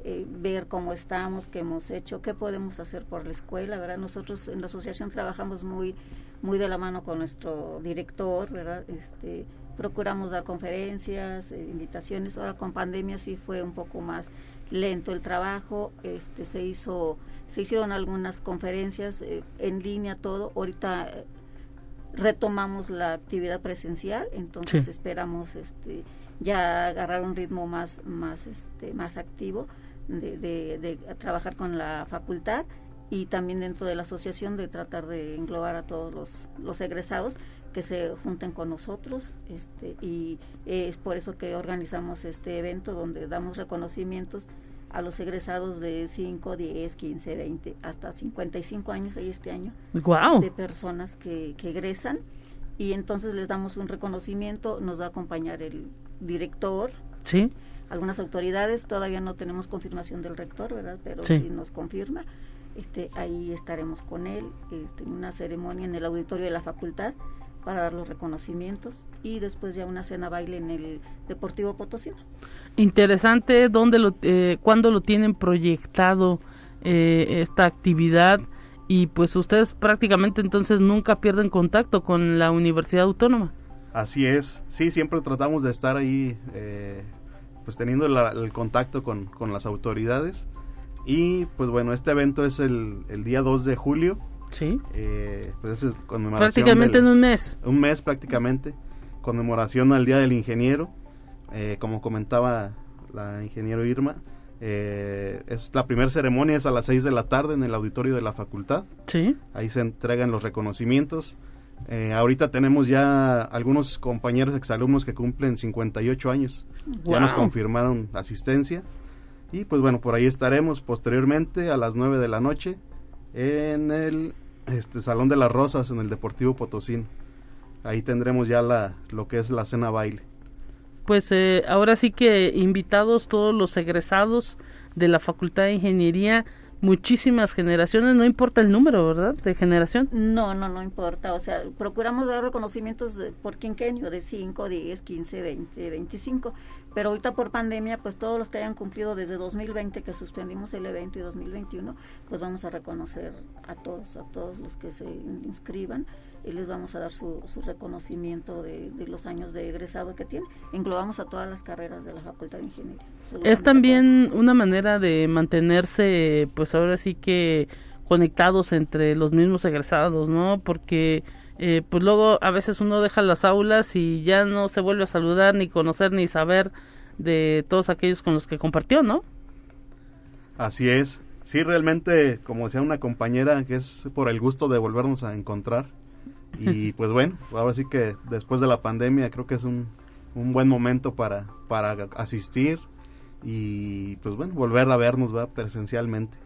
eh, ver cómo estamos, qué hemos hecho, qué podemos hacer por la escuela, ¿verdad? Nosotros en la asociación trabajamos muy muy de la mano con nuestro director, ¿verdad? Este, procuramos dar conferencias, eh, invitaciones. Ahora con pandemia sí fue un poco más lento el trabajo. Este se hizo, se hicieron algunas conferencias eh, en línea todo. Ahorita retomamos la actividad presencial, entonces esperamos este ya agarrar un ritmo más más este más activo de, de trabajar con la facultad y también dentro de la asociación de tratar de englobar a todos los, los egresados que se junten con nosotros este, y es por eso que organizamos este evento donde damos reconocimientos a los egresados de 5, 10, 15, 20, hasta 55 años ahí este año de personas que, que egresan. Y entonces les damos un reconocimiento, nos va a acompañar el director, sí. algunas autoridades, todavía no tenemos confirmación del rector, ¿verdad? Pero sí, nos confirma, este, ahí estaremos con él este, en una ceremonia en el auditorio de la facultad para dar los reconocimientos y después ya una cena baile en el Deportivo Potosí. Interesante, ¿dónde lo, eh, ¿cuándo lo tienen proyectado eh, esta actividad? Y pues ustedes prácticamente entonces nunca pierden contacto con la Universidad Autónoma. Así es, sí, siempre tratamos de estar ahí, eh, pues teniendo el contacto con, con, las autoridades. Y pues bueno, este evento es el, el día 2 de julio Sí. Eh, pues es prácticamente en un mes. Un mes prácticamente. Conmemoración al Día del Ingeniero. Eh, como comentaba la ingeniero Irma, eh, es la primera ceremonia es a las 6 de la tarde en el auditorio de la facultad. Sí. Ahí se entregan los reconocimientos. Eh, ahorita tenemos ya algunos compañeros exalumnos que cumplen 58 años. Ya nos confirmaron asistencia. Y pues bueno, por ahí estaremos posteriormente a las 9 de la noche en el este Salón de las Rosas en el Deportivo Potosín. Ahí tendremos ya la lo que es la cena baile. Pues eh, ahora sí que invitados todos los egresados de la Facultad de Ingeniería, muchísimas generaciones, no importa el número, ¿verdad? De generación. No, no, no importa. O sea, procuramos dar reconocimientos de, por quinquenio de 5, 10, 15, 20, 25 pero ahorita por pandemia, pues todos los que hayan cumplido desde 2020 que suspendimos el evento y 2021, pues vamos a reconocer a todos, a todos los que se inscriban y les vamos a dar su, su reconocimiento de, los años de egresado que tienen. Englobamos a todas las carreras de la Facultad de Ingeniería. Es también una manera de mantenerse, pues ahora sí que conectados entre los mismos egresados, ¿no? Porque eh, pues luego a veces uno deja las aulas y ya no se vuelve a saludar, ni conocer, ni saber de todos aquellos con los que compartió, ¿no? Así es. Sí, realmente, como decía una compañera, que es por el gusto de volvernos a encontrar. Y pues bueno, ahora sí que después de la pandemia creo que es un, un buen momento para, para asistir y pues bueno, volver a vernos ¿va? presencialmente.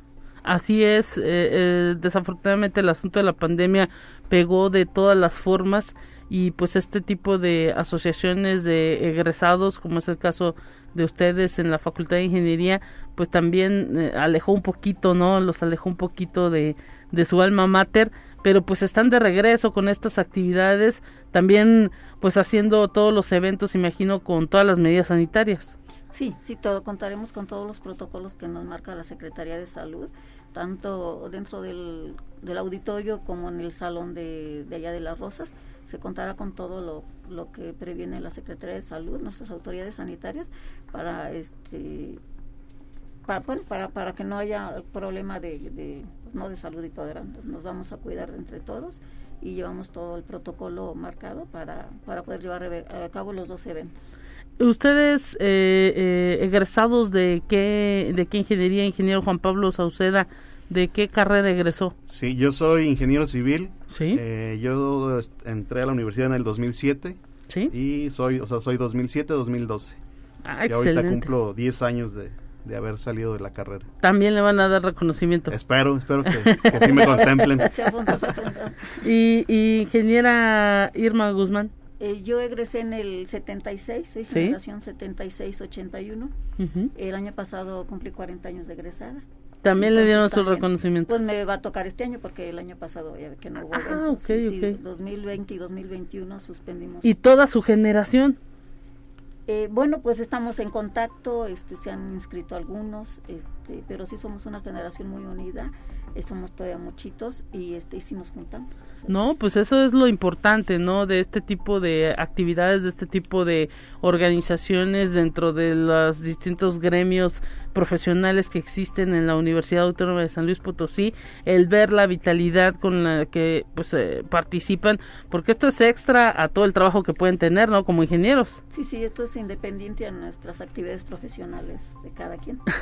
Así es, eh, eh, desafortunadamente el asunto de la pandemia pegó de todas las formas y pues este tipo de asociaciones de egresados, como es el caso de ustedes en la Facultad de Ingeniería, pues también eh, alejó un poquito, ¿no? Los alejó un poquito de, de su alma mater, pero pues están de regreso con estas actividades, también pues haciendo todos los eventos, imagino, con todas las medidas sanitarias. Sí, sí, todo, contaremos con todos los protocolos que nos marca la Secretaría de Salud, tanto dentro del, del auditorio como en el salón de, de, allá de las Rosas. Se contará con todo lo, lo que previene la Secretaría de Salud, nuestras autoridades sanitarias, para este para, para, para que no haya problema de, de, pues, no de salud y todo. Nos vamos a cuidar entre todos y llevamos todo el protocolo marcado para, para poder llevar a cabo los dos eventos. ¿Ustedes eh, eh, egresados de qué, de qué ingeniería, ingeniero Juan Pablo Sauceda, de qué carrera egresó? Sí, yo soy ingeniero civil. Sí. Eh, yo entré a la universidad en el 2007. Sí. Y soy, o sea, soy 2007-2012. Ah, y ahorita cumplo 10 años de, de haber salido de la carrera. También le van a dar reconocimiento. Espero, espero que, que sí me contemplen. y, y ingeniera Irma Guzmán. Eh, yo egresé en el 76, soy generación 76-81. El año pasado cumplí 40 años de egresada. También le dieron su reconocimiento. Pues me va a tocar este año porque el año pasado ya que no hubo ah, okay, 2020 y 2021 suspendimos. ¿Y toda su generación? Eh, bueno, pues estamos en contacto, este, se han inscrito algunos, este, pero sí somos una generación muy unida, eh, somos todavía muchitos y, este, y sí nos juntamos. No, pues eso es lo importante, ¿no? De este tipo de actividades, de este tipo de organizaciones dentro de los distintos gremios profesionales que existen en la Universidad Autónoma de San Luis Potosí, el ver la vitalidad con la que pues eh, participan, porque esto es extra a todo el trabajo que pueden tener, ¿no? Como ingenieros. Sí, sí, esto es independiente a nuestras actividades profesionales de cada quien.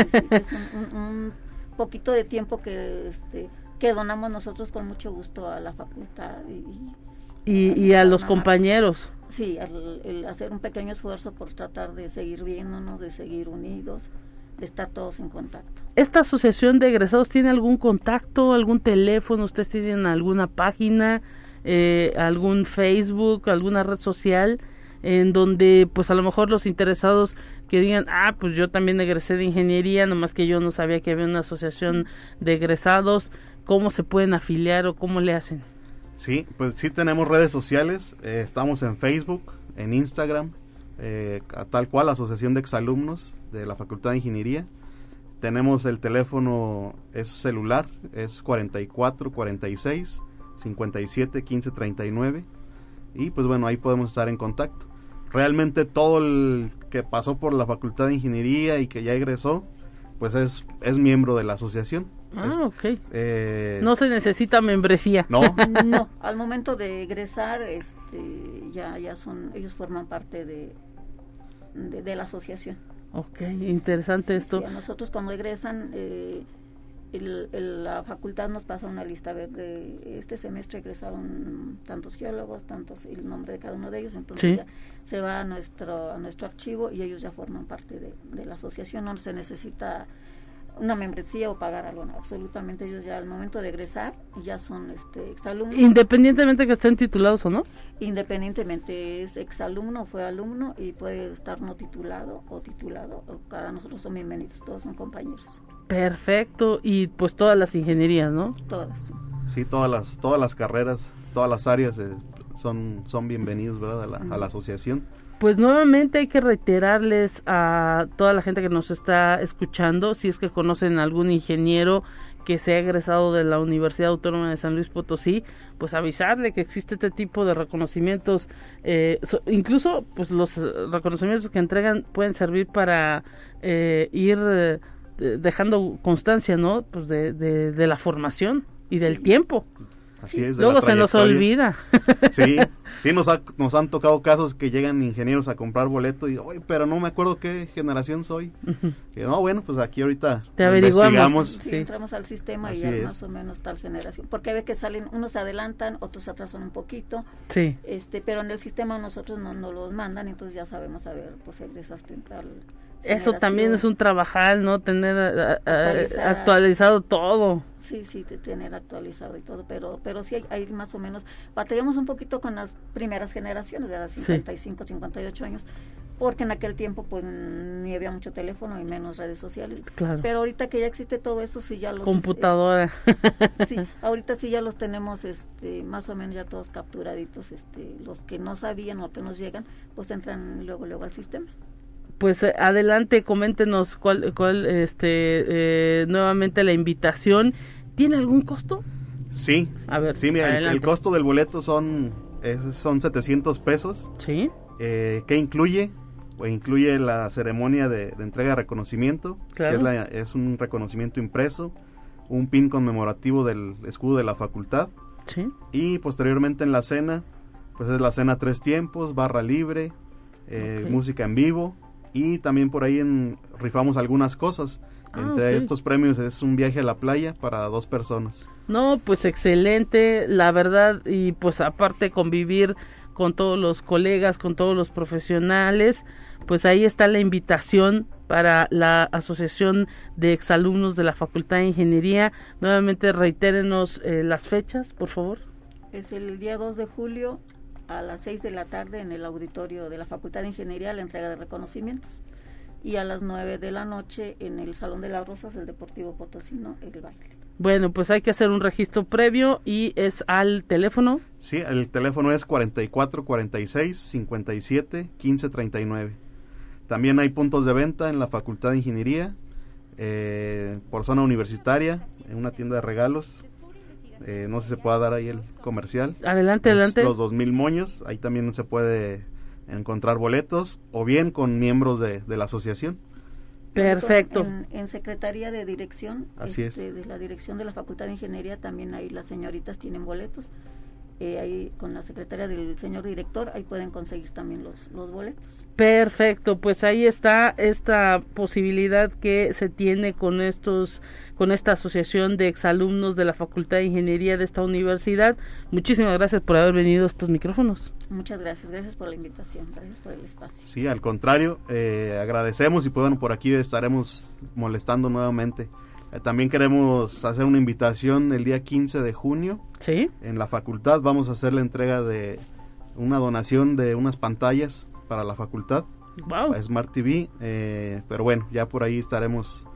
Sí, sí, es un, poquito de tiempo que este, que donamos nosotros con mucho gusto a la facultad y, y, a los compañeros. Sí, el, hacer un pequeño esfuerzo por tratar de seguir viéndonos, de seguir unidos, de estar todos en contacto. ¿Esta asociación de egresados tiene algún contacto, algún teléfono? ¿Ustedes tienen alguna página, eh, algún Facebook, alguna red social? en donde pues a lo mejor los interesados que digan, ah, pues yo también egresé de ingeniería, nomás que yo no sabía que había una asociación de egresados, cómo se pueden afiliar o cómo le hacen. Sí, pues sí tenemos redes sociales, eh, estamos en Facebook, en Instagram, eh, tal cual, Asociación de Exalumnos de la Facultad de Ingeniería. Tenemos el teléfono, es celular, es 44 46 57 15 39 y pues bueno, ahí podemos estar en contacto. Realmente todo el que pasó por la Facultad de Ingeniería y que ya egresó, pues es, es miembro de la asociación. Ah, ok. Eh, no se necesita membresía. No. no, al momento de egresar, este, ya, ya son, ellos forman parte de, de, la asociación. Ok, interesante esto. nosotros cuando egresan, eh, la facultad nos pasa una lista, a ver, de este semestre egresaron tantos geólogos, tantos, el nombre de cada uno de ellos, entonces ya se va a nuestro, a nuestro archivo y ellos ya forman parte de, de la asociación, no se necesita una membresía o pagar algo, absolutamente ellos ya al momento de egresar ya son este exalumnos. Independientemente que estén titulados o no. Independientemente es exalumno o fue alumno y puede estar no titulado o titulado, para nosotros son bienvenidos, todos son compañeros. Perfecto, y pues todas las ingenierías, ¿no? Todas. Sí, todas las todas las carreras, todas las áreas eh, son son bienvenidos, ¿verdad? a la asociación pues nuevamente hay que reiterarles a toda la gente que nos está escuchando, si es que conocen algún ingeniero que se ha egresado de la Universidad Autónoma de San Luis Potosí, pues avisarle que existe este tipo de reconocimientos, eh, incluso pues los reconocimientos que entregan pueden servir para eh, ir eh, dejando constancia, ¿no? Pues de, de, la formación y del tiempo. Así es. Luego se nos olvida. Sí, sí nos, nos han tocado casos que llegan ingenieros a comprar boleto y, oye, pero no me acuerdo qué generación soy. que no, bueno, pues aquí ahorita Te investigamos. Sí, entramos al sistema y ya más o menos tal generación. Porque ve que salen, unos se adelantan, otros se atrasan un poquito. Sí. Este, pero en el sistema nosotros no nos los mandan, entonces ya sabemos, a ver, pues egresaste en tal eso también es un trabajar, ¿no? Tener actualizado todo. Sí, sí, tener actualizado y todo, pero pero sí hay, más o menos, batallamos un poquito con las primeras generaciones, de las 55, 58 años, porque en aquel tiempo pues ni había mucho teléfono y menos redes sociales. Claro. Pero ahorita que ya existe todo eso, sí ya los... Computadora. sí, ahorita sí ya los tenemos este más o menos ya todos capturaditos, este los que no sabían o que nos llegan, pues entran luego luego al sistema pues eh, adelante, coméntenos cuál, cuál este, eh, nuevamente la invitación. ¿Tiene algún costo? Sí. A ver, sí, mira, el, costo del boleto son, son 700 pesos. Sí. Eh, ¿Qué incluye? Pues incluye la ceremonia de, entrega de reconocimiento, claro. que es, un reconocimiento impreso, un pin conmemorativo del escudo de la facultad, Y posteriormente en la cena, pues es la cena tres tiempos, barra libre, eh, música en vivo y también por ahí en, rifamos algunas cosas. Ah, Entre estos premios es un viaje a la playa para dos personas. No, pues excelente, la verdad, y pues aparte convivir con todos los colegas, con todos los profesionales, pues ahí está la invitación para la Asociación de Exalumnos de la Facultad de Ingeniería. Nuevamente reitérenos eh, las fechas, por favor. Es el día 2 de julio a las 6 de la tarde en el auditorio de la Facultad de Ingeniería la entrega de reconocimientos y a las 9 de la noche en el Salón de las Rosas el Deportivo Potosino el baile. Bueno, pues hay que hacer un registro previo y es al teléfono. Sí, el teléfono es 44 46 57 15 39. También hay puntos de venta en la Facultad de Ingeniería, eh, por zona universitaria, en una tienda de regalos eh, no sé si se pueda dar ahí el comercial. Adelante, adelante. Los 2000 moños, ahí también se puede encontrar boletos o bien con miembros de, la asociación. Perfecto. En, Secretaría de Dirección, Así es. Este, de la Dirección de la Facultad de Ingeniería, también ahí las señoritas tienen boletos. Eh, ahí con la secretaria del señor director, ahí pueden conseguir también los, los boletos. Perfecto, pues ahí está esta posibilidad que se tiene con estos con esta asociación de exalumnos de la Facultad de Ingeniería de esta universidad. Muchísimas gracias por haber venido a estos micrófonos. Muchas gracias, gracias por la invitación, gracias por el espacio. Sí, al contrario, eh, agradecemos y pues bueno, por aquí estaremos molestando nuevamente. Eh, también queremos hacer una invitación el día 15 de junio. Sí. En la facultad vamos a hacer la entrega de una donación de unas pantallas para la facultad. Wow. Smart TV. Eh, pero bueno, ya por ahí estaremos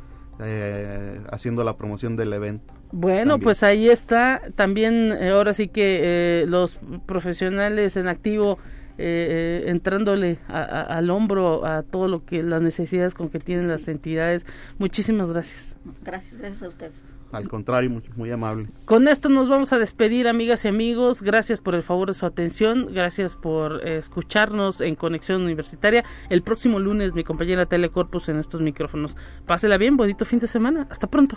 eh, haciendo la promoción del evento. Bueno, pues ahí está. También ahora sí que los profesionales en activo eh, eh, entrándole al hombro a todo lo que las necesidades con que tienen las entidades. Muchísimas gracias. Gracias, gracias a ustedes. Al contrario, muy, muy, amable. Con esto nos vamos a despedir, amigas y amigos. Gracias por el favor de su atención. Gracias por eh, escucharnos en Conexión Universitaria. El próximo lunes, mi compañera Telecorpus en estos micrófonos. Pásela bien, bonito fin de semana. Hasta pronto.